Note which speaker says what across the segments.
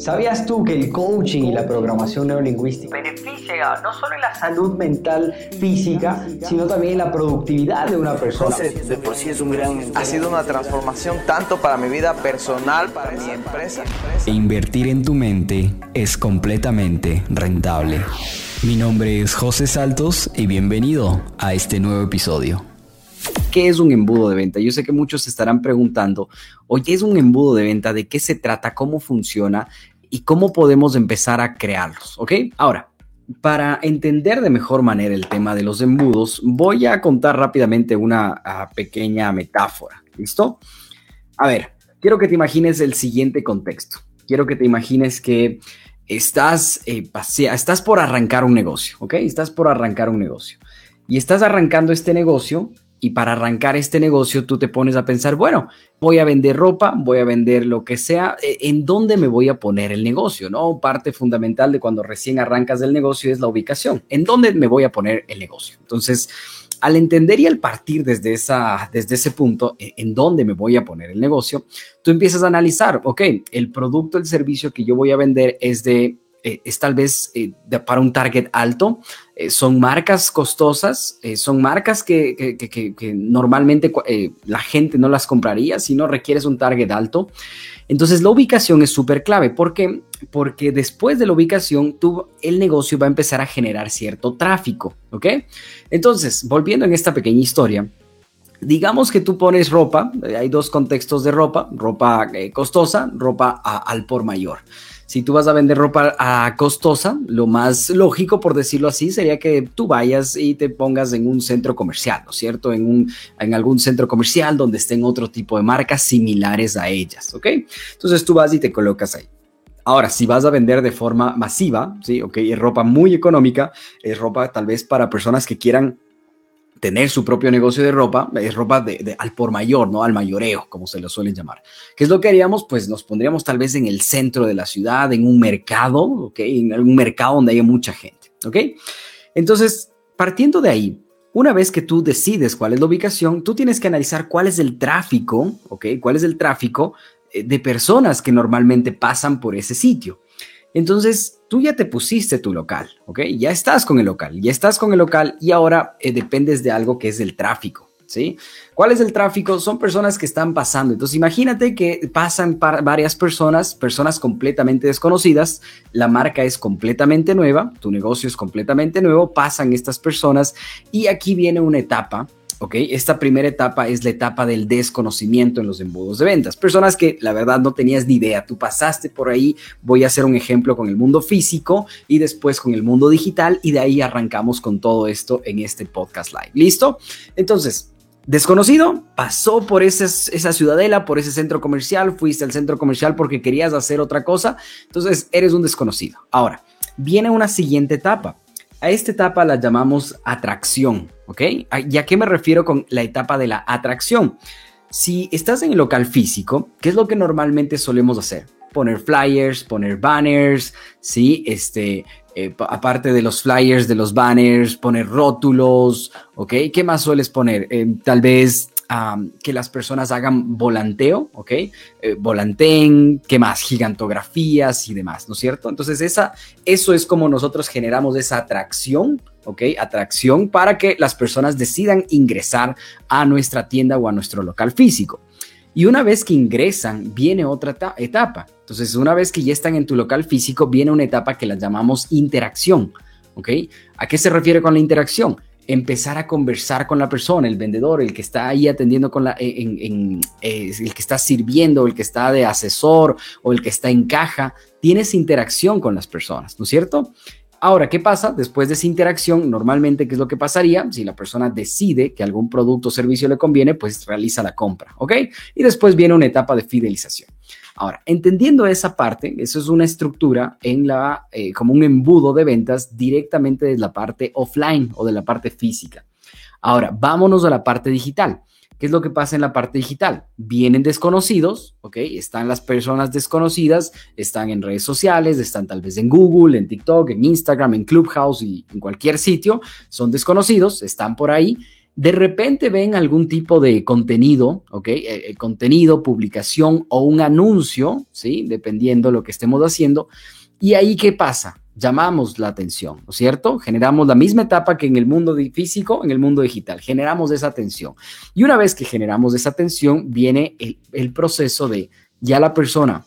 Speaker 1: ¿Sabías tú que el coaching y la programación neurolingüística beneficia no solo en la salud mental física, sino también en la productividad de una persona?
Speaker 2: De por sí es un gran... Ha sido una transformación tanto para mi vida personal, para mi empresa.
Speaker 3: E invertir en tu mente es completamente rentable. Mi nombre es José Saltos y bienvenido a este nuevo episodio. ¿Qué es un embudo de venta? Yo sé que muchos se estarán preguntando, oye, ¿es un embudo de venta? ¿De qué se trata? ¿Cómo funciona? ¿Y cómo podemos empezar a crearlos? ¿Ok? Ahora, para entender de mejor manera el tema de los embudos, voy a contar rápidamente una ah, pequeña metáfora. ¿Listo? A ver, quiero que te imagines el siguiente contexto. Quiero que te imagines que estás, eh, estás por arrancar un negocio, ¿ok? Estás por arrancar un negocio. Y estás arrancando este negocio y para arrancar este negocio tú te pones a pensar, bueno, voy a vender ropa, voy a vender lo que sea, e, ¿en dónde me voy a poner el negocio? ¿No? Parte fundamental de cuando recién arrancas del negocio es la ubicación. ¿En dónde me voy a poner el negocio? Entonces, al entender y al partir desde, esa, desde ese punto, e, en dónde me voy a poner el negocio, tú empiezas a analizar, ok, el producto, el servicio que yo voy a vender es de eh, es tal vez eh, para un target alto. Eh, son marcas costosas, son marcas que, normalmente la gente no las compraría si no requieres un target alto. Entonces la ubicación es súper clave. ¿Por qué? Porque después de la ubicación, tú, el negocio va a empezar a generar cierto tráfico. ¿Ok? Entonces, volviendo en esta pequeña historia. Digamos que tú pones ropa, hay dos contextos de ropa, ropa costosa, ropa al por mayor si tú vas a vender ropa a costosa, lo más lógico, por decirlo así, sería que tú vayas y te pongas en un centro comercial, ¿no es cierto? En, un, en algún centro comercial donde estén otro tipo de marcas similares a ellas, ¿ok? Entonces tú vas y te colocas ahí. Ahora, si vas a vender de forma masiva, ¿sí? Ok, es ropa muy económica, es ropa tal vez para personas que quieran tener su propio negocio de ropa, es ropa de, al por mayor, ¿no? Al mayoreo, como se lo suelen llamar. ¿Qué es lo que haríamos? Pues nos pondríamos tal vez en el centro de la ciudad, en un mercado, ¿ok? En algún mercado donde haya mucha gente, ¿ok? Entonces, partiendo de ahí, una vez que tú decides cuál es la ubicación, tú tienes que analizar cuál es el tráfico, ¿ok? ¿Cuál es el tráfico eh, de personas que normalmente pasan por ese sitio? Entonces, tú ya te pusiste tu local, ¿ok? Ya estás con el local, ya estás con el local y ahora eh, dependes de algo que es el tráfico. ¿Sí? ¿Cuál es el tráfico? Son personas que están pasando. Entonces, imagínate que pasan varias personas, personas completamente desconocidas, la marca es completamente nueva, tu negocio es completamente nuevo, pasan estas personas y aquí viene una etapa ¿ok? Esta primera etapa es la etapa del desconocimiento en los embudos de ventas. Personas que la verdad no tenías ni idea, tú pasaste por ahí, voy a hacer un ejemplo con el mundo físico y después con el mundo digital y de ahí arrancamos con todo esto en este podcast live. ¿Listo? Entonces, desconocido, pasó por esa, ciudadela, por ese centro comercial, fuiste al centro comercial porque querías hacer otra cosa, entonces eres un desconocido. Ahora, viene una siguiente etapa a esta etapa la llamamos atracción, ¿ok? ¿Y a qué me refiero con la etapa de la atracción? Si estás en el local físico, ¿qué es lo que normalmente solemos hacer? Poner flyers, poner banners, ¿sí? Este, eh, aparte de los flyers, de los banners, poner rótulos, ¿ok? ¿Qué más sueles poner? Eh, tal vez que las personas hagan volanteo, ¿ok? Eh, volanteen, ¿qué más? Gigantografías y demás, ¿no es cierto? Entonces, esa, eso es como nosotros generamos esa atracción, ¿ok? Atracción para que las personas decidan ingresar a nuestra tienda o a nuestro local físico. Y una vez que ingresan, viene otra etapa. Entonces, una vez que ya están en tu local físico, viene una etapa que la llamamos interacción. ¿Ok? ¿A qué se refiere con la interacción? empezar a conversar con la persona, el vendedor, el que está ahí atendiendo con la, en, eh, el que está sirviendo, el que está de asesor o el que está en caja, tienes interacción con las personas, ¿no es cierto? Ahora, ¿qué pasa? Después de esa interacción, normalmente, ¿qué es lo que pasaría? Si la persona decide que algún producto o servicio le conviene, pues realiza la compra, ¿ok? Y después viene una etapa de fidelización. Ahora, entendiendo esa parte, eso es una estructura en la, eh, como un embudo de ventas directamente de la parte offline o de la parte física. Ahora, vámonos a la parte digital. ¿Qué es lo que pasa en la parte digital? Vienen desconocidos, ¿ok? Están las personas desconocidas, están en redes sociales, están tal vez en Google, en TikTok, en Instagram, en Clubhouse y en cualquier sitio, son desconocidos, están por ahí de repente ven algún tipo de contenido, ¿ok? Eh, eh, contenido, publicación o un anuncio, ¿sí? Dependiendo lo que estemos haciendo. Y ahí, ¿qué pasa? Llamamos la atención, ¿no es cierto? Generamos la misma etapa que en el mundo físico, en el mundo digital. Generamos esa atención. Y una vez que generamos esa atención, viene el, el proceso de ya la persona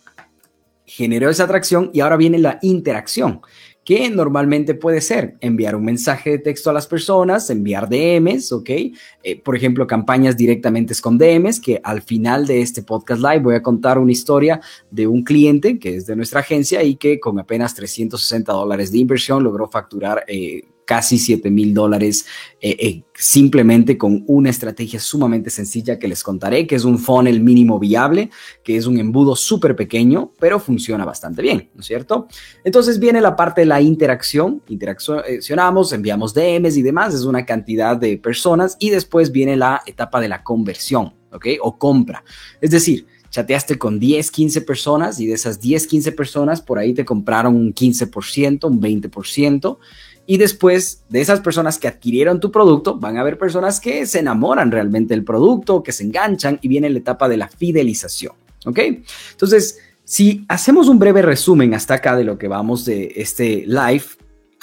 Speaker 3: generó esa atracción y ahora viene la interacción que normalmente puede ser enviar un mensaje de texto a las personas, enviar DMs, ¿ok? Eh, por ejemplo, campañas directamente con DMs, que al final de este podcast live voy a contar una historia de un cliente que es de nuestra agencia y que con apenas 360 dólares de inversión logró facturar eh, casi 7 mil dólares eh, eh, simplemente con una estrategia sumamente sencilla que les contaré, que es un funnel mínimo viable, que es un embudo súper pequeño, pero funciona bastante bien, ¿no es cierto? Entonces viene la parte de la interacción, interaccionamos, enviamos DMs y demás, es una cantidad de personas y después viene la etapa de la conversión, ¿ok? O compra. Es decir, chateaste con 10, 15 personas y de esas 10, 15 personas por ahí te compraron un 15%, un 20%. Y después de esas personas que adquirieron tu producto, van a haber personas que se enamoran realmente del producto, que se enganchan y viene la etapa de la fidelización. ¿Ok? Entonces, si hacemos un breve resumen hasta acá de lo que vamos de este live,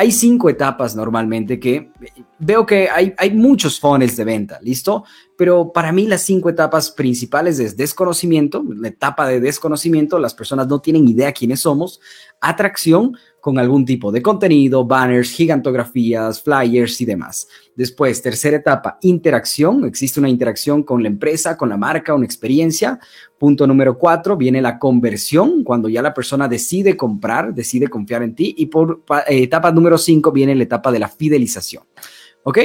Speaker 3: hay cinco etapas normalmente que veo que hay, hay muchos funnels de venta, ¿listo? Pero para mí las cinco etapas principales es desconocimiento, la etapa de desconocimiento, las personas no tienen idea quiénes somos, atracción, con algún tipo de contenido, banners, gigantografías, flyers y demás. Después, tercera etapa, interacción. Existe una interacción con la empresa, con la marca, una experiencia. Punto número cuatro, viene la conversión, cuando ya la persona decide comprar, decide confiar en ti. Y por eh, etapa número cinco viene la etapa de la fidelización. ¿Ok?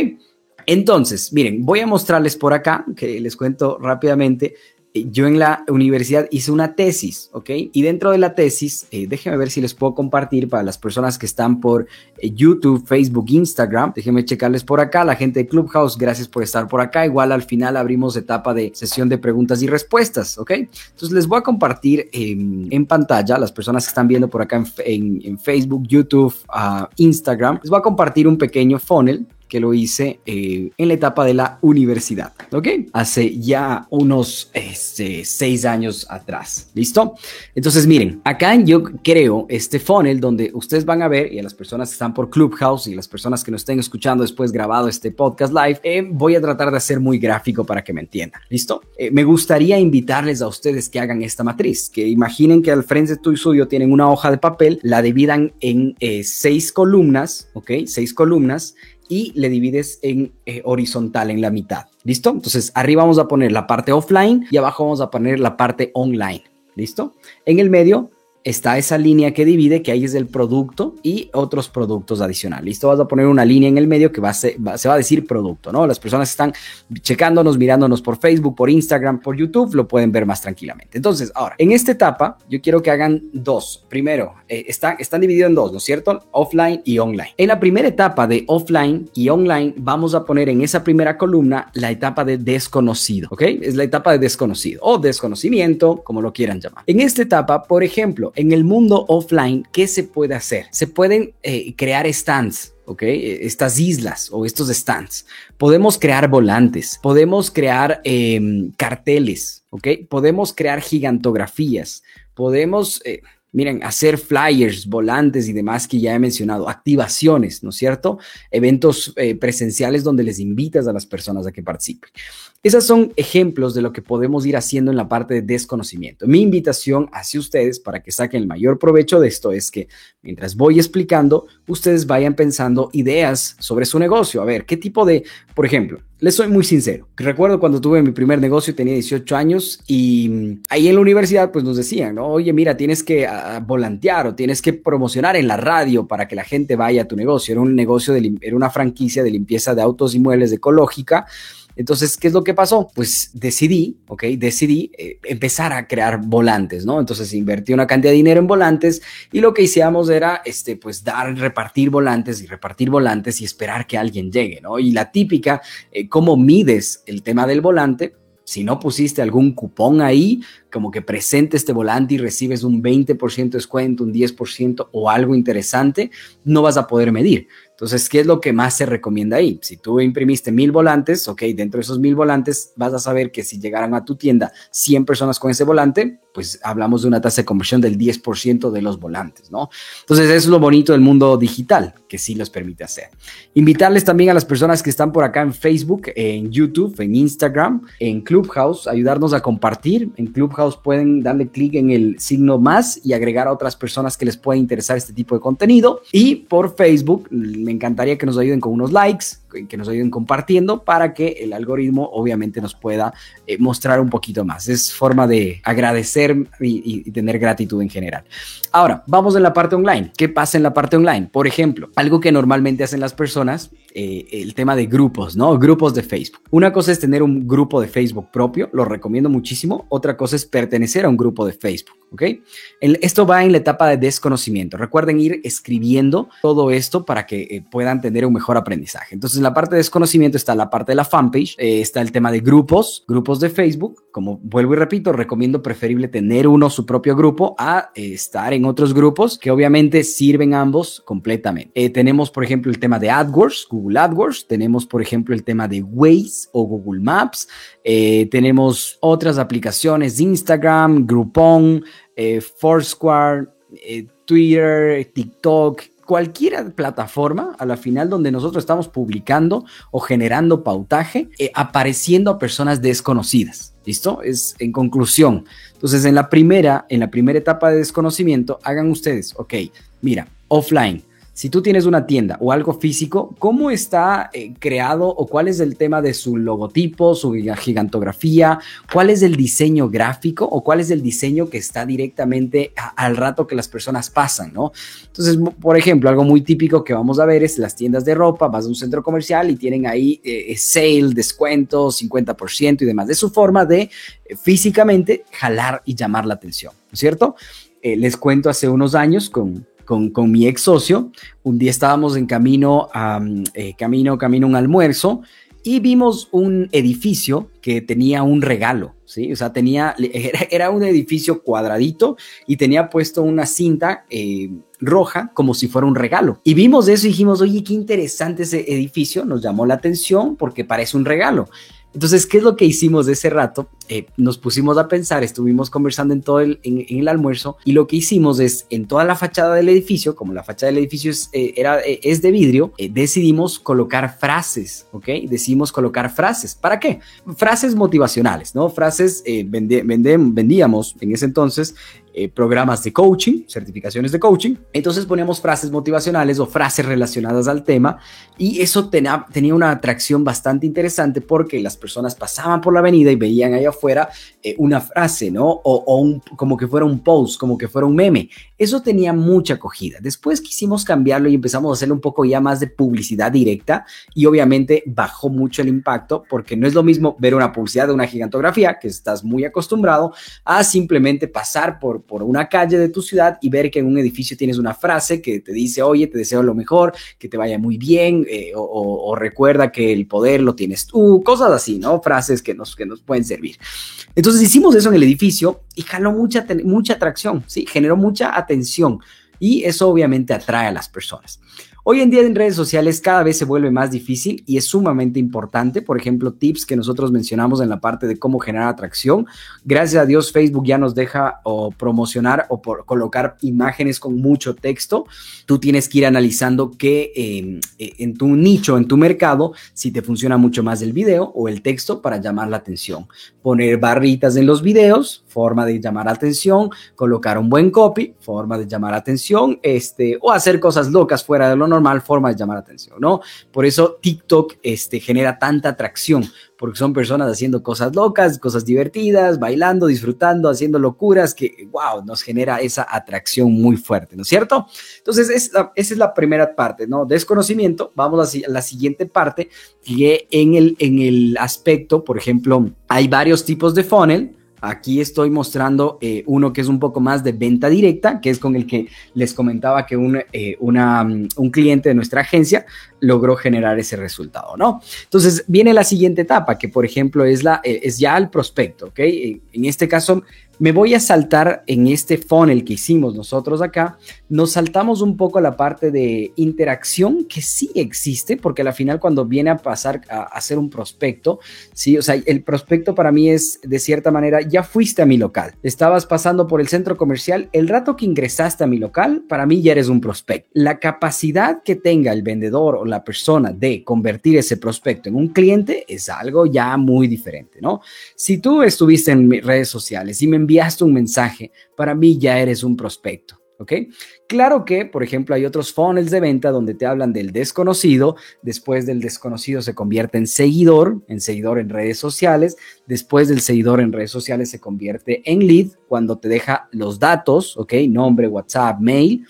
Speaker 3: Entonces, miren, voy a mostrarles por acá, que les cuento rápidamente, yo en la universidad hice una tesis, ¿ok? Y dentro de la tesis, eh, déjenme ver si les puedo compartir para las personas que están por eh, YouTube, Facebook, Instagram. Déjenme checarles por acá. La gente de Clubhouse, gracias por estar por acá. Igual al final abrimos etapa de sesión de preguntas y respuestas, ¿ok? Entonces les voy a compartir en pantalla, las personas que están viendo por acá en, Facebook, YouTube, uh, Instagram, les voy a compartir un pequeño funnel que lo hice eh, en la etapa de la universidad, ¿ok? Hace ya unos este, seis años atrás, ¿listo? Entonces, miren, acá yo creo este funnel donde ustedes van a ver, y a las personas que están por Clubhouse y las personas que nos estén escuchando después grabado este podcast live, eh, voy a tratar de hacer muy gráfico para que me entiendan, ¿listo? Eh, me gustaría invitarles a ustedes que hagan esta matriz, que imaginen que al frente de tu suyo tienen una hoja de papel, la dividan en seis columnas, ¿ok? Seis columnas y le divides en eh, horizontal en la mitad. ¿Listo? Entonces arriba vamos a poner la parte offline y abajo vamos a poner la parte online. ¿Listo? En el medio está esa línea que divide, que ahí es el producto y otros productos adicionales. Listo, vas a poner una línea en el medio que va a se va a decir producto, ¿no? Las personas están checándonos, mirándonos por Facebook, por Instagram, por YouTube, lo pueden ver más tranquilamente. Entonces, ahora, en esta etapa, yo quiero que hagan dos. Primero, eh, están, divididos en dos, ¿no es cierto? Offline y online. En la primera etapa de offline y online, vamos a poner en esa primera columna la etapa de desconocido, ¿ok? Es la etapa de desconocido o desconocimiento, como lo quieran llamar. En esta etapa, por ejemplo, en el mundo offline, ¿qué se puede hacer? Se pueden eh, crear stands. ¿ok? Estas islas o estos stands. Podemos crear volantes, podemos crear em, carteles, ¿ok? Podemos crear gigantografías, podemos, eh, miren, hacer flyers, volantes y demás que ya he mencionado, activaciones, ¿no es cierto? Eventos eh, presenciales donde les invitas a las personas a que participen. Esos son ejemplos de lo que podemos ir haciendo en la parte de desconocimiento. Mi invitación hacia ustedes para que saquen el mayor provecho de esto es que mientras voy explicando, ustedes vayan pensando ideas sobre su negocio. A ver, ¿qué tipo de, por ejemplo, les soy muy sincero. Recuerdo cuando tuve mi primer negocio, tenía 18 años y mm, ahí en la universidad pues nos decían, ¿no? oye, mira, tienes que ah, volantear o tienes que promocionar en la radio para que la gente vaya a tu negocio. Era un negocio, de, era una franquicia de limpieza de autos y muebles ecológica entonces, ¿qué es lo que pasó? Pues decidí, ¿ok? Decidí eh, empezar a crear volantes, ¿no? Entonces invertí una cantidad de dinero en volantes y lo que hicimos era, este, pues dar, repartir volantes y repartir volantes y esperar que alguien llegue, ¿no? Y la típica, eh, ¿cómo mides el tema del volante? Si no pusiste algún cupón ahí, como que presente este volante y recibes un 20% de descuento, un 10% o algo interesante, no vas a poder medir. Entonces, ¿qué es lo que más se recomienda ahí? Si tú imprimiste mil volantes, ok, dentro de esos mil volantes vas a saber que si llegaran a tu tienda 100 personas con ese volante, pues hablamos de una tasa de conversión del 10% de los volantes, ¿no? Entonces, eso es lo bonito del mundo digital, que sí los permite hacer. Invitarles también a las personas que están por acá en Facebook, en YouTube, en Instagram, en Clubhouse, ayudarnos a compartir. En Clubhouse pueden darle clic en el signo más y agregar a otras personas que les pueda interesar este tipo de contenido. Y por Facebook, me encantaría que nos ayuden con unos likes, que nos ayuden compartiendo para que el algoritmo obviamente nos pueda eh, mostrar un poquito más. Es forma de agradecer y, tener gratitud en general. Ahora, vamos en la parte online. ¿Qué pasa en la parte online? Por ejemplo, algo que normalmente hacen las personas, eh, el tema de grupos, ¿no? Grupos de Facebook. Una cosa es tener un grupo de Facebook propio, lo recomiendo muchísimo. Otra cosa es pertenecer a un grupo de Facebook. ¿ok? esto va en la etapa de desconocimiento. Recuerden ir escribiendo todo esto para que eh, puedan tener un mejor aprendizaje. Entonces, en la parte de desconocimiento está la parte de la fanpage, eh, está el tema de grupos, grupos de Facebook. Como vuelvo y repito, recomiendo preferible tener uno su propio grupo a eh, estar en otros grupos que obviamente sirven ambos completamente. tenemos, por ejemplo, el tema de AdWords, Google AdWords. Tenemos, por ejemplo, el tema de Waze o Google Maps. tenemos otras aplicaciones, Instagram, Groupon, eh, Foursquare, eh, Twitter, TikTok, cualquier plataforma a la final donde nosotros estamos publicando o generando pautaje, eh, apareciendo a personas desconocidas. ¿Listo? Es en conclusión. Entonces, en la primera, en la primera etapa de desconocimiento, hagan ustedes, ok, mira, offline si tú tienes una tienda o algo físico, ¿cómo está eh, creado o cuál es el tema de su logotipo, su gigantografía? ¿Cuál es el diseño gráfico o cuál es el diseño que está directamente al rato que las personas pasan, ¿no? Entonces, por ejemplo, algo muy típico que vamos a ver es las tiendas de ropa, vas a un centro comercial y tienen ahí eh, eh, sale, descuento, 50% y demás. De su forma de físicamente jalar y llamar la atención, ¿no es cierto? les cuento hace unos años con con, mi ex socio. Un día estábamos en camino, a, eh, camino, camino un almuerzo y vimos un edificio que tenía un regalo, ¿sí? O sea, tenía, era, un edificio cuadradito y tenía puesto una cinta eh, roja como si fuera un regalo. Y vimos eso y dijimos, oye, qué interesante ese edificio, nos llamó la atención porque parece un regalo. Entonces, ¿qué es lo que hicimos de ese rato? Eh, nos pusimos a pensar, estuvimos conversando en todo el, en, el almuerzo y lo que hicimos es, en toda la fachada del edificio, como la fachada del edificio es, eh, era, eh, es de vidrio, decidimos colocar frases, ¿ok? Decidimos colocar frases. ¿Para qué? Frases motivacionales, ¿no? Frases, vendíamos en ese entonces programas de coaching, certificaciones de coaching. Entonces poníamos frases motivacionales o frases relacionadas al tema y eso tenía, tenía una atracción bastante interesante porque las personas pasaban por la avenida y veían allá afuera eh, una frase, ¿no? O, como que fuera un post, como que fuera un meme. Eso tenía mucha acogida. Después quisimos cambiarlo y empezamos a hacerle un poco ya más de publicidad directa y obviamente bajó mucho el impacto porque no es lo mismo ver una publicidad de una gigantografía que estás muy acostumbrado a simplemente pasar por, por una calle de tu ciudad y ver que en un edificio tienes una frase que te dice, oye, te deseo lo mejor, que te vaya muy bien eh, o, recuerda que el poder lo tienes tú, cosas así. ¿no? Frases que nos, que nos pueden servir. Entonces hicimos eso en el edificio y jaló mucha, mucha atracción, ¿sí? Generó mucha atención y eso obviamente atrae a las personas. Hoy en día en redes sociales cada vez se vuelve más difícil y es sumamente importante. Por ejemplo, tips que nosotros mencionamos en la parte de cómo generar atracción. Gracias a Dios Facebook ya nos deja promocionar o por colocar imágenes con mucho texto. Tú tienes que ir analizando qué em, eh, en tu nicho, en tu mercado, si te funciona mucho más el video o el texto para llamar la atención. Poner barritas en los videos, forma de llamar atención. Colocar un buen copy, forma de llamar atención. Este, o hacer cosas locas fuera de lo normal, forma de llamar atención, ¿no? Por eso TikTok este, genera tanta atracción, porque son personas haciendo cosas locas, cosas divertidas, bailando, disfrutando, haciendo locuras que, wow, nos genera esa atracción muy fuerte, ¿no es cierto? Entonces, esa es la primera parte, ¿no? Desconocimiento. Vamos a la siguiente parte, que en el, en el aspecto, por ejemplo, hay varios tipos de funnel, Aquí estoy mostrando eh, uno que es un poco más de venta directa, que es con el que les comentaba que un, eh, mm, un cliente de nuestra agencia logró generar ese resultado, ¿no? Entonces viene la siguiente etapa, que por ejemplo es, la, eh, es ya el prospecto, ¿ok? En este caso Me voy a saltar en este funnel que hicimos nosotros acá, nos saltamos un poco la parte de interacción que sí existe, porque al final cuando viene a pasar a, hacer un prospecto, sí, o sea, el prospecto para mí es de cierta manera, ya fuiste a mi local, estabas pasando por el centro comercial, el rato que ingresaste a mi local, para mí ya eres un prospecto. La capacidad que tenga el vendedor o la persona de convertir ese prospecto en un cliente es algo ya muy diferente, ¿no? Si tú estuviste en mis redes sociales y me enviaste un mensaje, para mí ya eres un prospecto. ¿Ok? Claro que, por ejemplo, hay otros funnels de venta donde te hablan del desconocido, después del desconocido se convierte en seguidor, en seguidor en redes sociales, después del seguidor en redes sociales se convierte en lead cuando te deja los datos, ¿ok? Nombre, WhatsApp, mail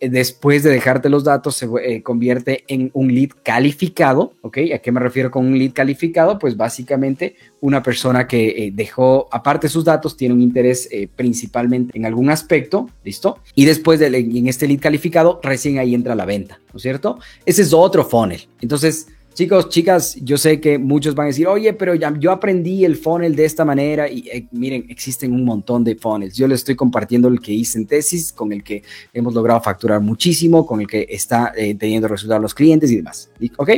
Speaker 3: después de dejarte los datos, se eh, convierte en un lead calificado, ¿ok? ¿A qué me refiero con un lead calificado? Pues básicamente una persona que eh, dejó aparte sus datos, tiene un interés principalmente en algún aspecto, ¿listo? Y después de en este lead calificado, recién ahí entra la venta, ¿no es cierto? Ese es otro funnel. Entonces, Chicos, chicas, yo sé que muchos van a decir, oye, pero yo aprendí el funnel de esta manera y eh, miren, existen un montón de funnels. Yo les estoy compartiendo el que hice en tesis, con el que hemos logrado facturar muchísimo, con el que está eh, teniendo resultados los clientes y demás. ¿Ok?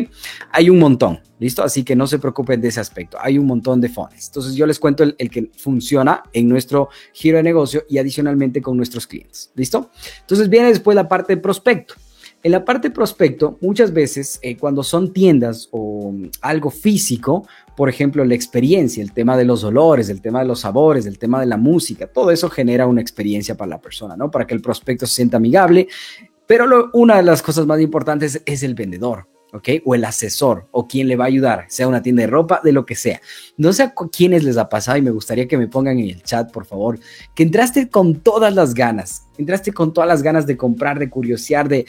Speaker 3: Hay un montón, ¿listo? Así que no se preocupen de ese aspecto. Hay un montón de funnels. Entonces yo les cuento el, el que funciona en nuestro giro de negocio y adicionalmente con nuestros clientes. ¿Listo? Entonces viene después la parte de prospecto. En la parte prospecto, muchas veces eh, cuando son tiendas o mm, algo físico, por ejemplo, la experiencia, el tema de los olores, el tema de los sabores, el tema de la música, todo eso genera una experiencia para la persona, ¿no? Para que el prospecto se sienta amigable. Pero una de las cosas más importantes es el vendedor. ¿Ok? O el asesor o quien le va a ayudar, sea una tienda de ropa, de lo que sea. No sé a quiénes les ha pasado y me gustaría que me pongan en el chat, por favor, que entraste con todas las ganas, entraste con todas las ganas de comprar, de curiosear, de,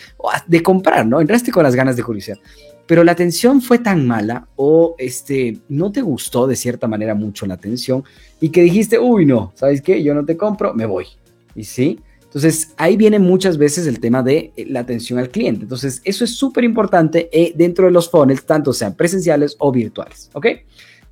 Speaker 3: de comprar, ¿no? Entraste con las ganas de curiosear. Pero la atención fue tan mala o este, no te gustó de cierta manera mucho la atención y que dijiste, uy, no, ¿sabes qué? Yo no te compro, me voy. Y sí, entonces, ahí viene muchas veces el tema de eh, la atención al cliente. Entonces, eso es súper importante eh, dentro de los funnels, tanto sean presenciales o virtuales. ¿Ok?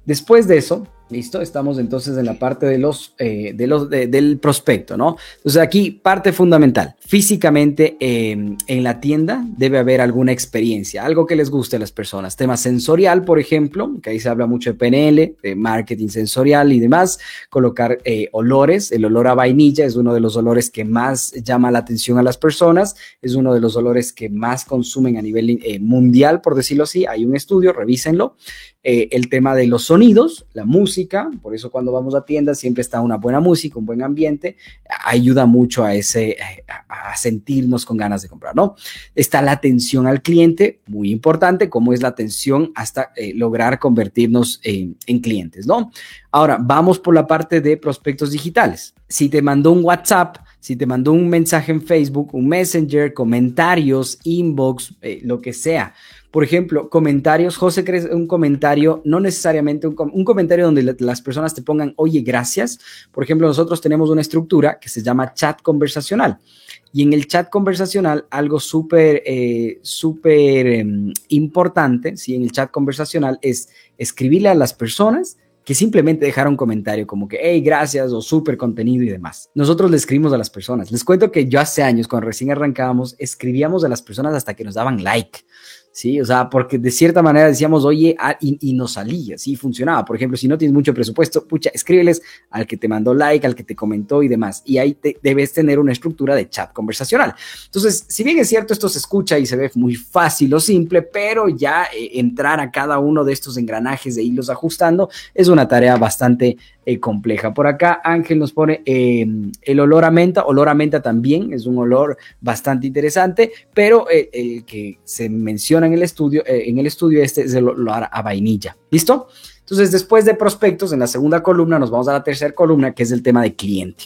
Speaker 3: Después de eso, Listo, estamos entonces en la parte de los, eh, de los del prospecto, ¿no? Entonces aquí parte fundamental. Físicamente em, en la tienda debe haber alguna experiencia, algo que les guste a las personas. Tema sensorial, por ejemplo, que ahí se habla mucho de PNL, de marketing sensorial y demás. Colocar eh, olores. El olor a vainilla es uno de los olores que más llama la atención a las personas. Es uno de los olores que más consumen a nivel eh, mundial, por decirlo así. Hay un estudio, revísenlo. el tema de los sonidos, la música por eso cuando vamos a tiendas siempre está una buena música, un buen ambiente, ayuda mucho a ese, a sentirnos con ganas de comprar, ¿no? Está la atención al cliente, muy importante, como es la atención hasta eh, lograr convertirnos en, en clientes, ¿no? Ahora, vamos por la parte de prospectos digitales. Si te mandó un WhatsApp, si te mandó un mensaje en Facebook, un Messenger, comentarios, inbox, eh, lo que sea. Por ejemplo, comentarios, José, ¿crees un comentario? No necesariamente un, comentario donde las personas te pongan, oye, gracias. Por ejemplo, nosotros tenemos una estructura que se llama chat conversacional. Y en el chat conversacional, algo súper, eh, súper em, importante, ¿sí? en el chat conversacional es escribirle a las personas que simplemente dejaron un comentario como que, hey, gracias o súper contenido y demás. Nosotros le escribimos a las personas. Les cuento que yo hace años, cuando recién arrancábamos, escribíamos a las personas hasta que nos daban like. ¿sí? O sea, porque de cierta manera decíamos, oye, ah, y, nos salía, sí, funcionaba. Por ejemplo, si no tienes mucho presupuesto, pucha, escríbeles al que te mandó like, al que te comentó y demás. Y ahí debes tener una estructura de chat conversacional. Entonces, si bien es cierto, esto se escucha y se ve muy fácil o simple, pero ya eh, entrar a cada uno de estos engranajes de irlos ajustando es una tarea bastante eh, compleja. Por acá Ángel nos pone em, el olor a menta, olor a menta también es un olor bastante interesante, pero eh, el que se menciona en el estudio, eh, en el estudio este es el olor a vainilla. ¿Listo? Entonces, después de prospectos, en la segunda columna nos vamos a la tercera columna, que es el tema de cliente.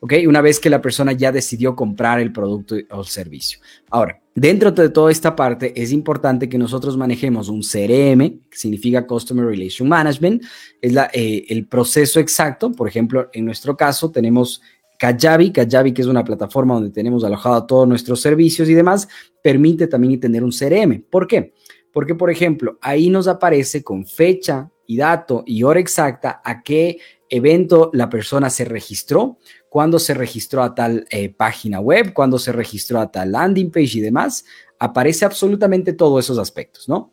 Speaker 3: ¿Ok? Una vez que la persona ya decidió comprar el producto o el servicio. Ahora, Dentro de toda esta parte es importante que nosotros manejemos un CRM, que significa Customer Relation Management, es la, eh, el proceso exacto. Por ejemplo, en nuestro caso tenemos Kajabi, Kajabi que es una plataforma donde tenemos alojado todos nuestros servicios y demás, permite también tener un CRM. ¿Por qué? Porque, por ejemplo, ahí nos aparece con fecha, y dato y hora exacta a qué evento la persona se registró, cuándo se registró a tal eh, página web, cuándo se registró a tal landing page y demás, aparece absolutamente todos esos aspectos, ¿no?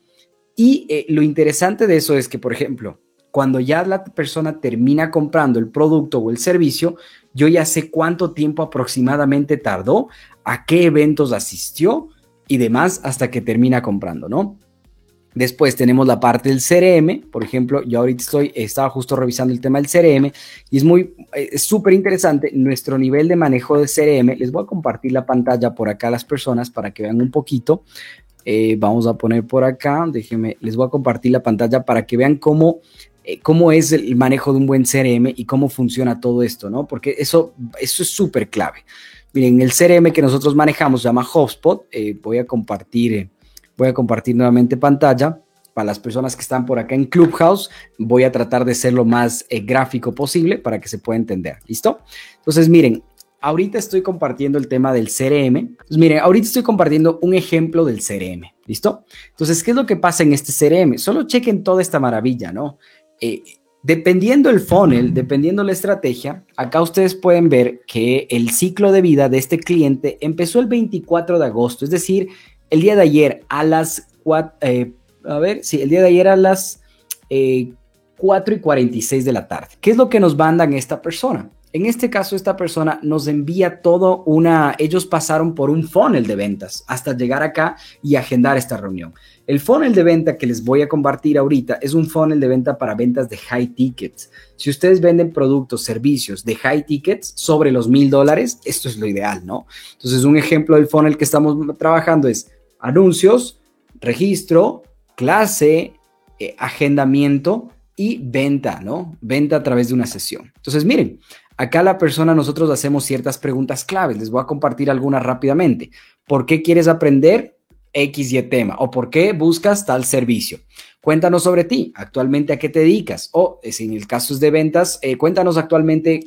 Speaker 3: Y eh, lo interesante de eso es que, por ejemplo, cuando ya la persona termina comprando el producto o el servicio, yo ya sé cuánto tiempo aproximadamente tardó, a qué eventos asistió y demás hasta que termina comprando, ¿no? Después tenemos la parte del CRM, por ejemplo, yo ahorita estoy, estaba justo revisando el tema del CRM y es muy, es súper interesante nuestro nivel de manejo de CRM. Les voy a compartir la pantalla por acá a las personas para que vean un poquito. Eh, vamos a poner por acá, déjenme, les voy a compartir la pantalla para que vean cómo, eh, cómo es el manejo de un buen CRM y cómo funciona todo esto, ¿no? Porque eso, eso es súper clave. Miren, el CRM que nosotros manejamos se llama HubSpot. Eh, voy a compartir, voy a compartir nuevamente pantalla. Para las personas que están por acá en Clubhouse, voy a tratar de ser lo más gráfico posible para que se pueda entender. ¿Listo? Entonces, miren, ahorita estoy compartiendo el tema del CRM. Pues miren, ahorita estoy compartiendo un ejemplo del CRM. ¿Listo? Entonces, ¿qué es lo que pasa en este CRM? Solo chequen toda esta maravilla, ¿no? Eh, dependiendo el funnel, dependiendo la estrategia, acá ustedes pueden ver que el ciclo de vida de este cliente empezó el 24 de agosto, es decir, el día de ayer a las 4, eh, a ver, sí, el día de ayer a las 4 eh, y 46 de la tarde. ¿Qué es lo que nos mandan esta persona? En este caso, esta persona nos envía todo una, ellos pasaron por un funnel de ventas hasta llegar acá y agendar esta reunión. El funnel de venta que les voy a compartir ahorita es un funnel de venta para ventas de high tickets. Si ustedes venden productos, servicios de high tickets sobre los mil dólares, esto es lo ideal, ¿no? Entonces, un ejemplo del funnel que estamos trabajando es anuncios, registro, clase, eh, agendamiento y venta, ¿no? Venta a través de una sesión. Entonces, miren, Acá la persona, nosotros hacemos ciertas preguntas claves. Les voy a compartir algunas rápidamente. ¿Por qué quieres aprender X y tema? ¿O por qué buscas tal servicio? Cuéntanos sobre ti. ¿Actualmente a qué te dedicas? O eh, si en el caso es de ventas, eh, cuéntanos actualmente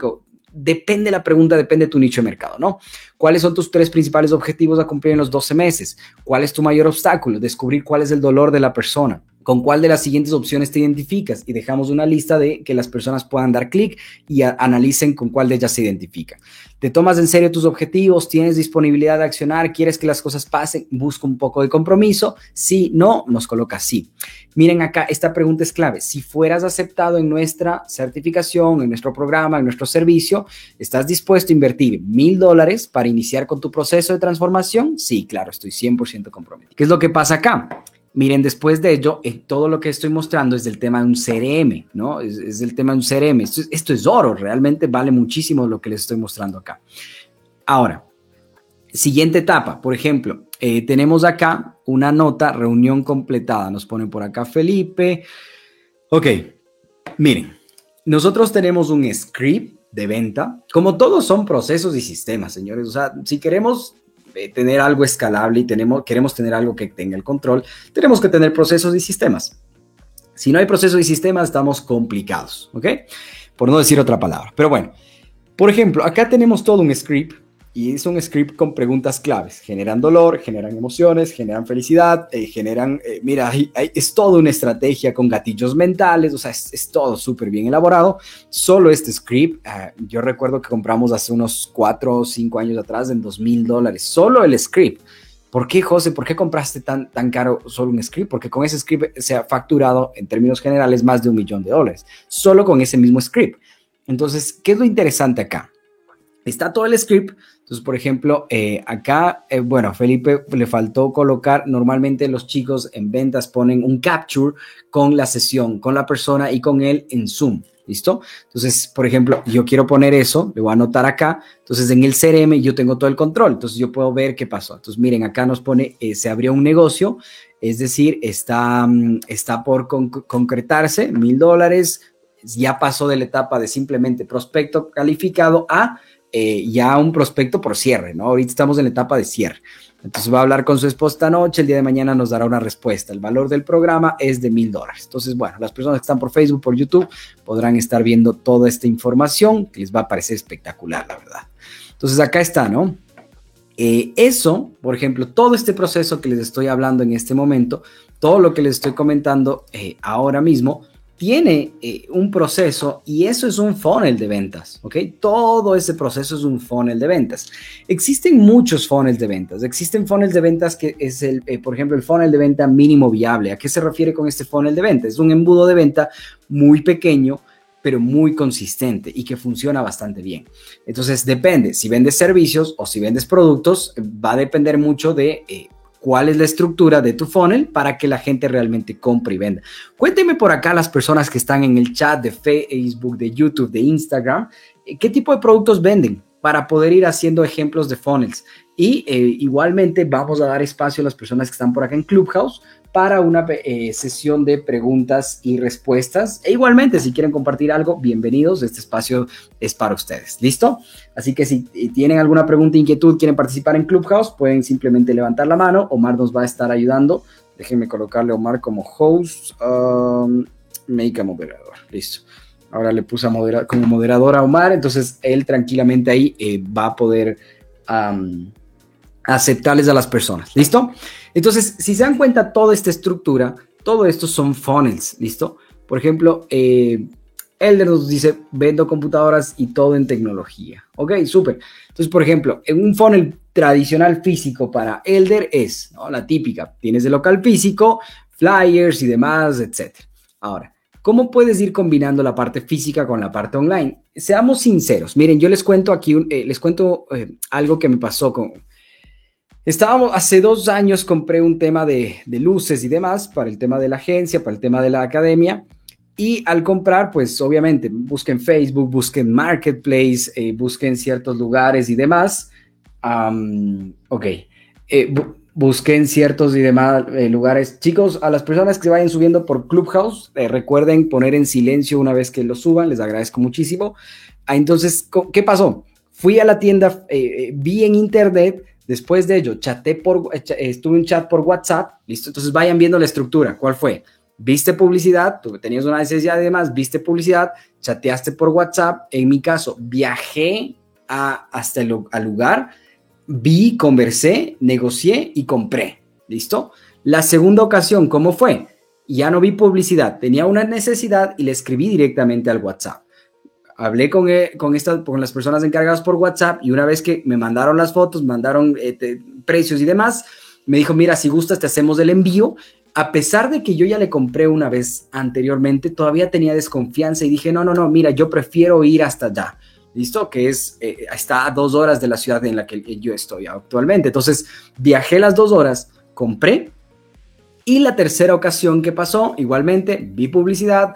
Speaker 3: depende la pregunta, depende de tu nicho de mercado, ¿no? ¿Cuáles son tus tres principales objetivos a cumplir en los 12 meses? ¿Cuál es tu mayor obstáculo? Descubrir cuál es el dolor de la persona con cuál de las siguientes opciones te identificas y dejamos una lista de que las personas puedan dar clic y analicen con cuál de ellas se identifica. ¿Te tomas en serio tus objetivos? ¿Tienes disponibilidad de accionar? ¿Quieres que las cosas pasen? Busca un poco de compromiso. Si no, nos coloca sí. Miren acá, esta pregunta es clave. Si fueras aceptado en nuestra certificación, en nuestro programa, en nuestro servicio, ¿estás dispuesto a invertir mil dólares para iniciar con tu proceso de transformación? Sí, claro, estoy 100% comprometido. ¿Qué es lo que pasa acá? Miren, después de ello, eh, todo lo que estoy mostrando es del tema de un CRM, ¿no? Es, es del tema de un CRM. Esto, es oro, realmente vale muchísimo lo que les estoy mostrando acá. Ahora, siguiente etapa, por ejemplo, eh, tenemos acá una nota, reunión completada. Nos pone por acá Felipe. Ok, miren, nosotros tenemos un script de venta. Como todos son procesos y sistemas, señores. O sea, si queremos tener algo escalable y tenemos, queremos tener algo que tenga el control, tenemos que tener procesos y sistemas. Si no hay procesos y sistemas, estamos complicados, ¿ok? Por no decir otra palabra. Pero bueno, por ejemplo, acá tenemos todo un script y es un script con preguntas claves. Generan dolor, generan emociones, generan felicidad, eh, generan, eh, mira, es toda una estrategia con gatillos mentales, o sea, es, todo súper bien elaborado. Solo este script, ah, yo recuerdo que compramos hace unos cuatro o cinco años atrás en dos mil dólares, solo el script. ¿Por qué, José? ¿Por qué compraste tan, tan caro solo un script? Porque con ese script se ha facturado en términos generales más de un millón de dólares, solo con ese mismo script. Entonces, ¿qué es lo interesante acá? Está todo el script. Entonces, por ejemplo, eh, acá, eh, bueno, Felipe le faltó colocar, normalmente los chicos en ventas ponen un capture con la sesión, con la persona y con él en Zoom. ¿Listo? Entonces, por ejemplo, yo quiero poner eso, le voy a anotar acá. Entonces, en el CRM yo tengo todo el control. Entonces, yo puedo ver qué pasó. Entonces, miren, acá nos pone, eh, se abrió un negocio, es decir, está, mm, está por concretarse, mil dólares, ya pasó de la etapa de simplemente prospecto calificado a eh, ya un prospecto por cierre, ¿no? Ahorita estamos en la etapa de cierre. Entonces va a hablar con su esposa esta noche, el día de mañana nos dará una respuesta. El valor del programa es de mil dólares. Entonces, bueno, las personas que están por Facebook, por YouTube, podrán estar viendo toda esta información que les va a parecer espectacular, la verdad. Entonces, acá está, ¿no? Eh, eso, por ejemplo, todo este proceso que les estoy hablando en este momento, todo lo que les estoy comentando eh, ahora mismo, tiene eh, un proceso y eso es un funnel de ventas, ¿ok? Todo ese proceso es un funnel de ventas. Existen muchos funnels de ventas. Existen funnels de ventas que es el, eh, por ejemplo, el funnel de venta mínimo viable. ¿A qué se refiere con este funnel de venta? Es un embudo de venta muy pequeño pero muy consistente y que funciona bastante bien. Entonces depende, si vendes servicios o si vendes productos, va a depender mucho de eh, cuál es la estructura de tu funnel para que la gente realmente compre y venda. Cuénteme por acá las personas que están en el chat de Facebook, de YouTube, de Instagram, eh, qué tipo de productos venden para poder ir haciendo ejemplos de funnels. Y eh, igualmente vamos a dar espacio a las personas que están por acá en Clubhouse para una eh, sesión de preguntas y respuestas. E igualmente, si quieren compartir algo, bienvenidos. Este espacio es para ustedes. ¿Listo? Así que si tienen alguna pregunta, inquietud, quieren participar en Clubhouse, pueden simplemente levantar la mano. Omar nos va a estar ayudando. Déjenme colocarle a Omar como host. Um, make a moderador. Listo. Ahora le puse a como moderador a Omar, entonces él tranquilamente ahí eh, va a poder aceptarles a las personas. ¿Listo? Entonces, si se dan cuenta, toda esta estructura, todo esto son funnels, ¿listo? Por ejemplo, eh, Elder nos dice, vendo computadoras y todo en tecnología. Ok, súper. Entonces, por ejemplo, en un funnel tradicional físico para Elder es la típica, tienes el local físico, flyers y demás, etc. Ahora, ¿cómo puedes ir combinando la parte física con la parte online? Seamos sinceros. Miren, yo les cuento aquí, eh, les cuento eh, algo que me pasó con, Estábamos, hace dos años compré un tema de, luces y demás para el tema de la agencia, para el tema de la academia. Y al comprar, pues obviamente busquen Facebook, busquen Marketplace, eh, busquen ciertos lugares y demás. ok. Eh, busquen ciertos y demás eh, lugares. Chicos, a las personas que vayan subiendo por Clubhouse, recuerden poner en silencio una vez que lo suban, les agradezco muchísimo. Ah, entonces, ¿qué pasó? Fui a la tienda, vi en internet Después de ello, chaté por, estuve en chat por WhatsApp, listo. Entonces vayan viendo la estructura. ¿Cuál fue? Viste publicidad, tú tenías una necesidad de demás, viste publicidad, chateaste por WhatsApp. En mi caso, viajé hasta el al lugar, vi, conversé, negocié y compré. ¿Listo? La segunda ocasión, ¿cómo fue? Ya no vi publicidad, tenía una necesidad y le escribí directamente al WhatsApp hablé con, eh, con, estas, con las personas encargadas por WhatsApp y una vez que me mandaron las fotos, mandaron eh, precios y demás, me dijo, mira, si gustas te hacemos el envío. A pesar de que yo ya le compré una vez anteriormente, todavía tenía desconfianza y dije, no, no, no, mira, yo prefiero ir hasta allá. ¿Listo? Que es, eh, está a dos horas de la ciudad en la que yo estoy actualmente. Entonces, viajé las dos horas, compré. Y la tercera ocasión que pasó, igualmente, vi publicidad,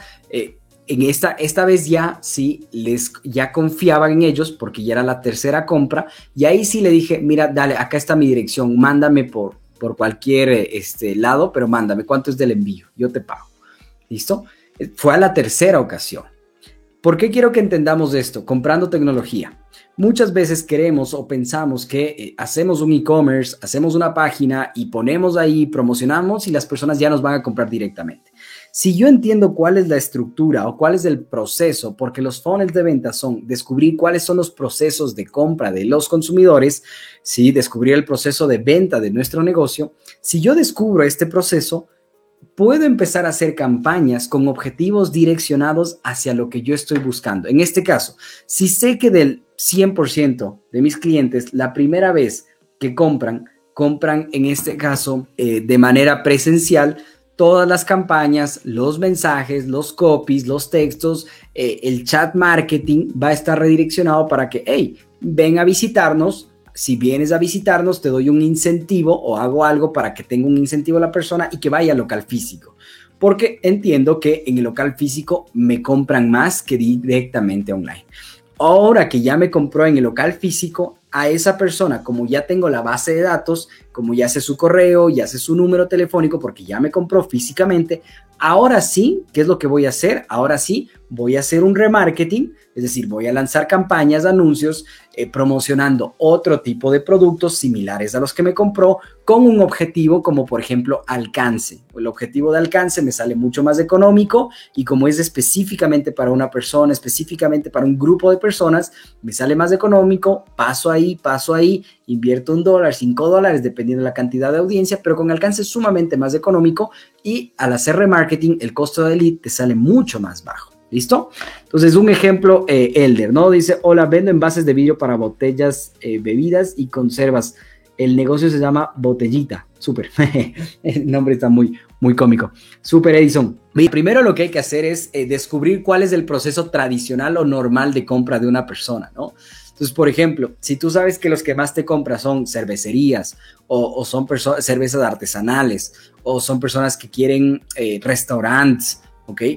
Speaker 3: en esta, esta vez ya sí, les, ya confiaban en ellos porque ya era la tercera compra y ahí sí le dije, mira, dale, acá está mi dirección, mándame por, por cualquier este, lado, pero mándame cuánto es del envío, yo te pago. ¿Listo? Fue a la tercera ocasión. ¿Por qué quiero que entendamos esto? Comprando tecnología. Muchas veces queremos o pensamos que eh, hacemos un e-commerce, hacemos una página y ponemos ahí, promocionamos y las personas ya nos van a comprar directamente. Si yo entiendo cuál es la estructura o cuál es el proceso, porque los funnels de venta son descubrir cuáles son los procesos de compra de los consumidores, ¿sí? descubrir el proceso de venta de nuestro negocio, si yo descubro este proceso, puedo empezar a hacer campañas con objetivos direccionados hacia lo que yo estoy buscando. En este caso, si sé que del 100% de mis clientes, la primera vez que compran, compran en este caso eh, de manera presencial, todas las campañas, los mensajes, los copies, los textos, eh, el chat marketing va a estar redireccionado para que, hey, ven a visitarnos. Si vienes a visitarnos, te doy un incentivo o hago algo para que tenga un incentivo a la persona y que vaya al local físico. Porque entiendo que en el local físico me compran más que directamente online. Ahora que ya me compró en el local físico, a esa persona, como ya tengo la base de datos, como ya sé su correo, ya sé su número telefónico, porque ya me compró físicamente, ahora sí, ¿qué es lo que voy a hacer? Ahora sí, voy a hacer un remarketing, es decir, voy a lanzar campañas, anuncios, eh, promocionando otro tipo de productos similares a los que me compró con un objetivo como por ejemplo alcance. El objetivo de alcance me sale mucho más económico y como es específicamente para una persona, específicamente para un grupo de personas, me sale más económico, paso ahí, paso ahí invierto un dólar, cinco dólares, dependiendo de la cantidad de audiencia, pero con alcance sumamente más económico y al hacer remarketing, el costo de lead te sale mucho más bajo. ¿Listo? Entonces, un ejemplo, eh, Elder, ¿no? Dice, hola, vendo envases de vidrio para botellas, eh, bebidas y conservas. El negocio se llama Botellita. Súper. El nombre está muy, muy cómico. Súper, Edison. Primero lo que hay que hacer es eh, descubrir cuál es el proceso tradicional o normal de compra de una persona, ¿no? Entonces, por ejemplo, si tú sabes que los que más te compran son cervecerías o, son cervezas artesanales o son personas que quieren restaurantes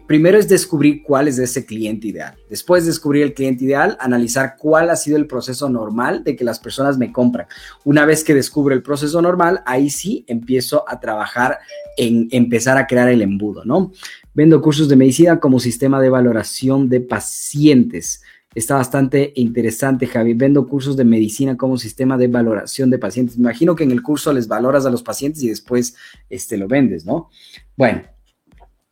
Speaker 3: Primero es descubrir cuál es ese cliente ideal. Después de descubrir el cliente ideal, analizar cuál ha sido el proceso normal de que las personas me compran. Una vez que descubro el proceso normal, ahí sí empiezo a trabajar en empezar a crear el embudo, ¿no? Vendo cursos de medicina como sistema de valoración de pacientes. Está bastante interesante, Javi. Vendo cursos de medicina como sistema de valoración de pacientes. Imagino que en el curso les valoras a los pacientes y después este, lo vendes, ¿no? Bueno,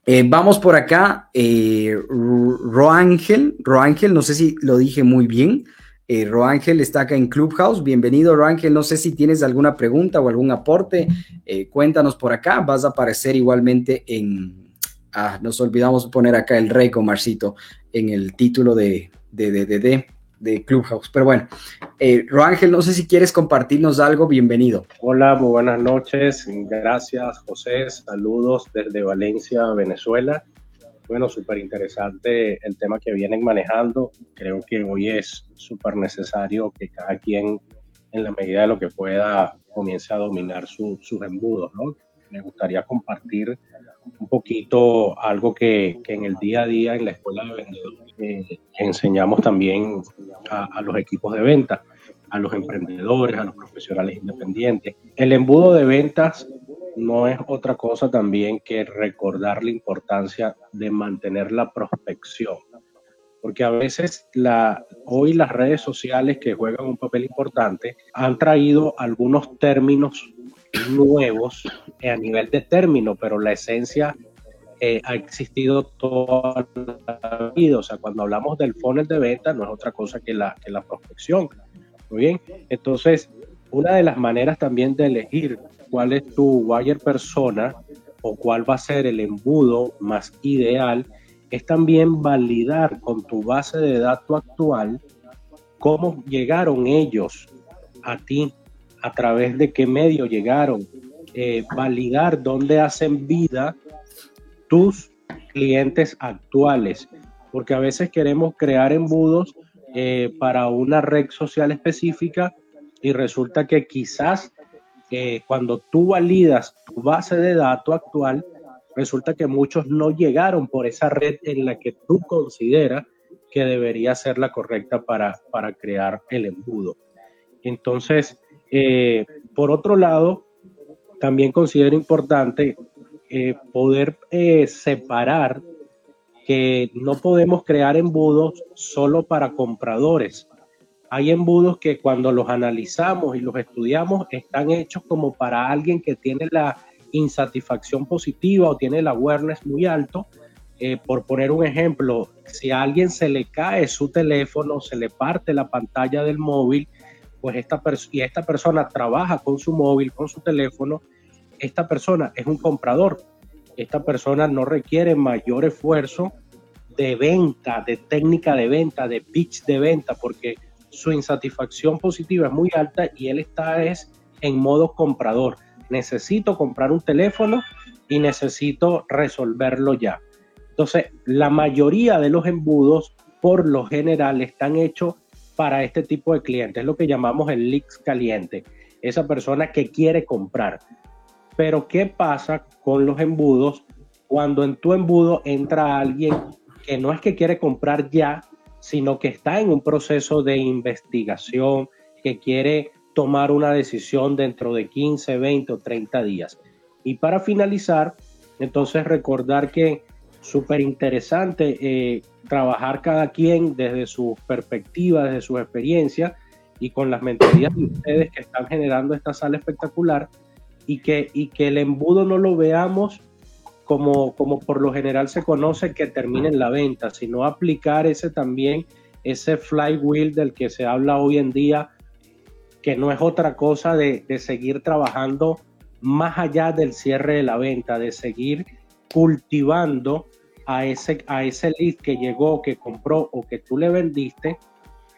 Speaker 3: eh, vamos por acá, eh, Roángel, Roángel, no sé si lo dije muy bien. Eh, Roángel está acá en Clubhouse. Bienvenido, Roángel. No sé si tienes alguna pregunta o algún aporte. Eh, cuéntanos por acá. Vas a aparecer igualmente en. Ah, nos olvidamos poner acá el rey con Marcito en el título de, de, de, de, de Clubhouse. Pero bueno, eh, Roángel, no sé si quieres compartirnos algo, bienvenido.
Speaker 4: Hola, muy buenas noches, gracias José, saludos desde Valencia, Venezuela. Bueno, súper interesante el tema que vienen manejando. Creo que hoy es súper necesario que cada quien, en la medida de lo que pueda, comience a dominar sus embudos, ¿no? Me gustaría compartir un poquito algo que, que en el día a día en la escuela de vendedores enseñamos también a, los equipos de venta, a los emprendedores, a los profesionales independientes. El embudo de ventas no es otra cosa también que recordar la importancia de mantener la prospección. Porque a veces la, hoy las redes sociales que juegan un papel importante han traído algunos términos nuevos a nivel de término, pero la esencia eh, ha existido toda la vida. O sea, cuando hablamos del funnel de venta, no es otra cosa que la, que la prospección. Muy bien. Entonces, una de las maneras también de elegir cuál es tu buyer persona o cuál va a ser el embudo más ideal es también validar con tu base de datos actual cómo llegaron ellos a ti, a través de qué medio llegaron, eh, validar dónde hacen vida tus clientes actuales, porque a veces queremos crear embudos eh, para una red social específica y resulta que quizás eh, cuando tú validas tu base de datos actual, resulta que muchos no llegaron por esa red en la que tú consideras que debería ser la correcta para, para crear el embudo. Entonces, eh, por otro lado, también considero importante eh, poder eh, separar que no podemos crear embudos solo para compradores. Hay embudos que cuando los analizamos y los estudiamos están hechos como para alguien que tiene la insatisfacción positiva o tiene el awareness muy alto. Por poner un ejemplo, si a alguien se le cae su teléfono, se le parte la pantalla del móvil, pues esta, y esta persona trabaja con su móvil, con su teléfono, esta persona es un comprador. Esta persona no requiere mayor esfuerzo de venta, de técnica de venta, de pitch de venta, porque su insatisfacción positiva es muy alta y él está es en modo comprador. Necesito comprar un teléfono y necesito resolverlo ya. Entonces, la mayoría de los embudos, por lo general, están hechos para este tipo de clientes, es lo que llamamos el leaks caliente, esa persona que quiere comprar. Pero ¿qué pasa con los embudos cuando en tu embudo entra alguien que no es que quiere comprar ya, sino que está en un proceso de investigación, que quiere tomar una decisión dentro de 15, 20 o 30 días? Y para finalizar, entonces recordar que súper interesante eh, trabajar cada quien desde su perspectiva, desde su experiencia y con las mentorías de ustedes que están generando esta sala espectacular y que, y que el embudo no lo veamos como, como por lo general se conoce que termine en la venta, sino aplicar ese también, ese flywheel del que se habla hoy en día, que no es otra cosa de, de seguir trabajando más allá del cierre de la venta, de seguir cultivando a ese, a ese lead que llegó, que compró o que tú le vendiste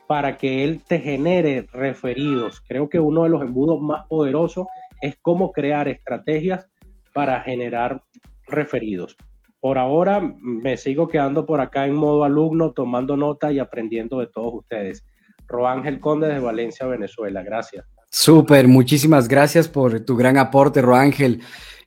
Speaker 4: para que él te genere referidos. Creo que uno de los embudos más poderosos es cómo crear estrategias para generar referidos. Por ahora me sigo quedando por acá en modo alumno, tomando nota y aprendiendo de todos ustedes. Roángel Conde de Valencia, Venezuela. Gracias.
Speaker 3: Súper, muchísimas gracias por tu gran aporte, Roángel.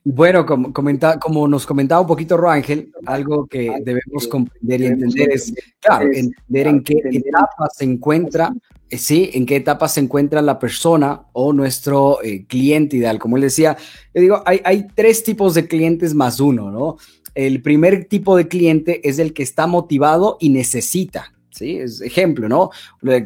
Speaker 3: Bueno, como, como nos comentaba un poquito Roángel, algo que debemos comprender y entender es, claro, entender en qué etapa se encuentra, eh, sí, en qué etapa se encuentra la persona o nuestro eh, cliente ideal. Como él decía, yo digo, hay, hay tres tipos de clientes más uno, ¿no? El primer tipo de cliente es el que está motivado y necesita, ¿sí? Es ejemplo, ¿no?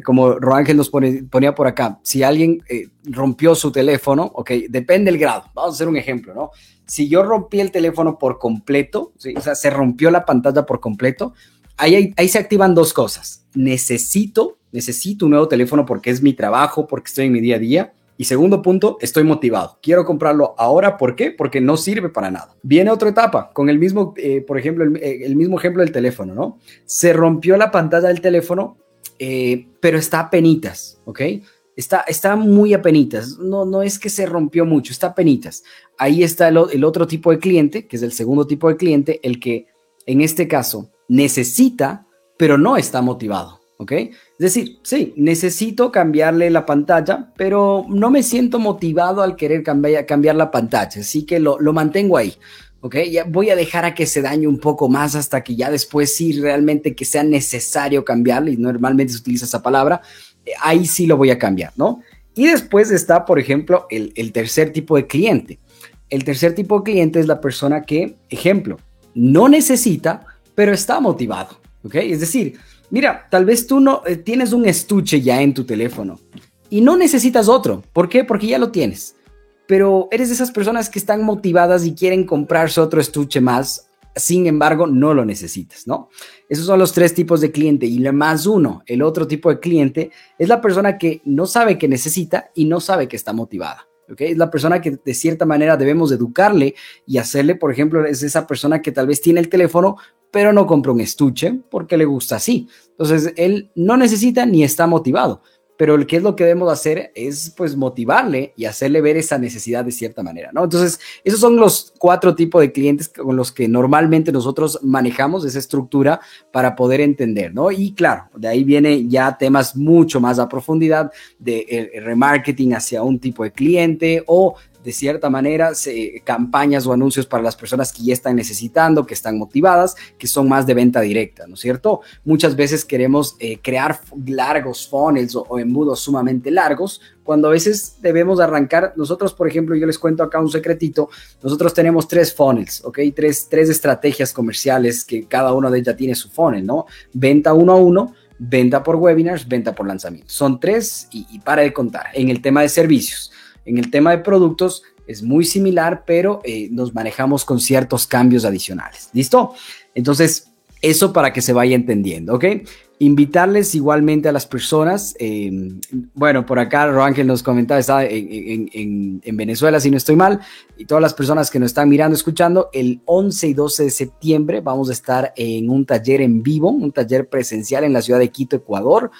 Speaker 3: Como Roángel nos ponía por acá, si alguien eh, rompió su teléfono, ok, depende del grado, vamos a hacer un ejemplo, ¿no? Si yo rompí el teléfono por completo, o sea, se rompió la pantalla por completo, ahí, ahí se activan dos cosas. Necesito, necesito un nuevo teléfono porque es mi trabajo, porque estoy en mi día a día, y segundo punto, estoy motivado. Quiero comprarlo ahora. ¿Por qué? Porque no sirve para nada. Viene otra etapa con el mismo, eh, por ejemplo, eh, el, mismo ejemplo del teléfono, ¿no? Se rompió la pantalla del teléfono, eh, pero está a penitas, ¿ok? Está, está muy a penitas. No, no es que se rompió mucho, está a penitas. Ahí está el, el otro tipo de cliente, que es el segundo tipo de cliente, el que en este caso necesita, pero no está motivado. ¿Ok? Es decir, sí, necesito cambiarle la pantalla, pero no me siento motivado al querer cambiar, cambiar la pantalla, así que lo, lo mantengo ahí. ¿ok? Ya voy a dejar a que se dañe un poco más hasta que ya después sí realmente que sea necesario cambiarle, y normalmente se utiliza esa palabra, eh, ahí sí lo voy a cambiar, ¿no? Y después está, por ejemplo, el, el tercer tipo de cliente. El tercer tipo de cliente es la persona que, ejemplo, no necesita, pero está motivado, ¿ok? Es decir, Mira, tal vez tú no eh, tienes un estuche ya en tu teléfono y no necesitas otro. ¿Por qué? Porque ya lo tienes. Pero eres de esas personas que están motivadas y quieren comprarse otro estuche más. Sin embargo, no lo necesitas, ¿no? Esos son los tres tipos de cliente. Y la más uno, el otro tipo de cliente, es la persona que no sabe que necesita y no sabe que está motivada. Es la persona que de cierta manera debemos educarle y hacerle, por ejemplo, es esa persona que tal vez tiene el teléfono, pero no compra un estuche porque le gusta así. Entonces, él no necesita ni está motivado pero ¿qué es lo que debemos hacer? Es pues motivarle y hacerle ver esa necesidad de cierta manera, ¿no? Entonces, esos son los cuatro tipos de clientes con los que normalmente nosotros manejamos esa estructura para poder entender, ¿no? Y claro, de ahí viene ya temas mucho más a profundidad de eh, remarketing hacia un tipo de cliente o de cierta manera, campañas o anuncios para las personas que ya están necesitando, que están motivadas, que son más de venta directa, ¿no es cierto? Muchas veces queremos eh, crear largos funnels o, embudos sumamente largos, cuando a veces debemos arrancar, nosotros, por ejemplo, yo les cuento acá un secretito, nosotros tenemos tres funnels, ¿ok? Tres, tres estrategias comerciales que cada una de ellas tiene su funnel, ¿no? Venta uno a uno, venta por webinars, venta por lanzamiento. Son tres y para de contar. En el tema de servicios, en el tema de productos es muy similar, pero eh, nos manejamos con ciertos cambios adicionales. ¿Listo? Entonces, eso para que se vaya entendiendo, ¿ok? Invitarles igualmente a las personas, em, bueno, por acá Roángel nos comentaba, está en, en, Venezuela, si no estoy mal, y todas las personas que nos están mirando, escuchando, el 11 y 12 de septiembre vamos a estar en un taller en vivo, un taller presencial en la ciudad de Quito, Ecuador.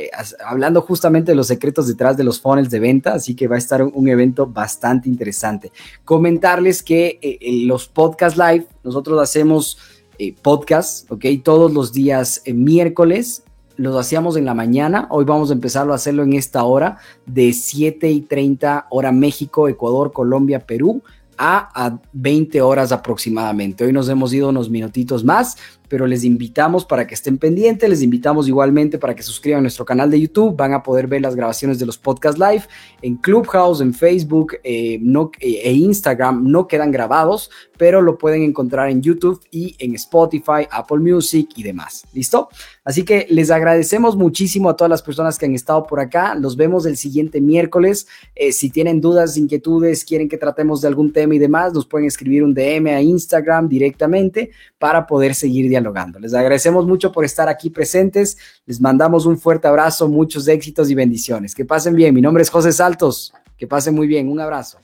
Speaker 3: Eh, hablando justamente de los secretos detrás de los funnels de venta, así que va a estar un, evento bastante interesante. Comentarles que eh, los podcast live, nosotros hacemos eh, podcast, ¿ok? Todos los días miércoles, los hacíamos en la mañana, hoy vamos a empezarlo a hacerlo en esta hora, de 7 y 30 hora México, Ecuador, Colombia, Perú, a, a 20 horas aproximadamente. Hoy nos hemos ido unos minutitos más, pero les invitamos para que estén pendientes, les invitamos igualmente para que suscriban nuestro canal de YouTube, van a poder ver las grabaciones de los podcast live en Clubhouse, en Facebook eh, no, eh, e Instagram, no quedan grabados, pero lo pueden encontrar en YouTube y en Spotify, Apple Music y demás. ¿Listo? Así que les agradecemos muchísimo a todas las personas que han estado por acá. Los vemos el siguiente miércoles. Eh, si tienen dudas, inquietudes, quieren que tratemos de algún tema, y demás, nos pueden escribir un DM a Instagram directamente para poder seguir dialogando. Les agradecemos mucho por estar aquí presentes. Les mandamos un fuerte abrazo, muchos éxitos y bendiciones. Que pasen bien. Mi nombre es José Saltos. Que pasen muy bien. Un abrazo.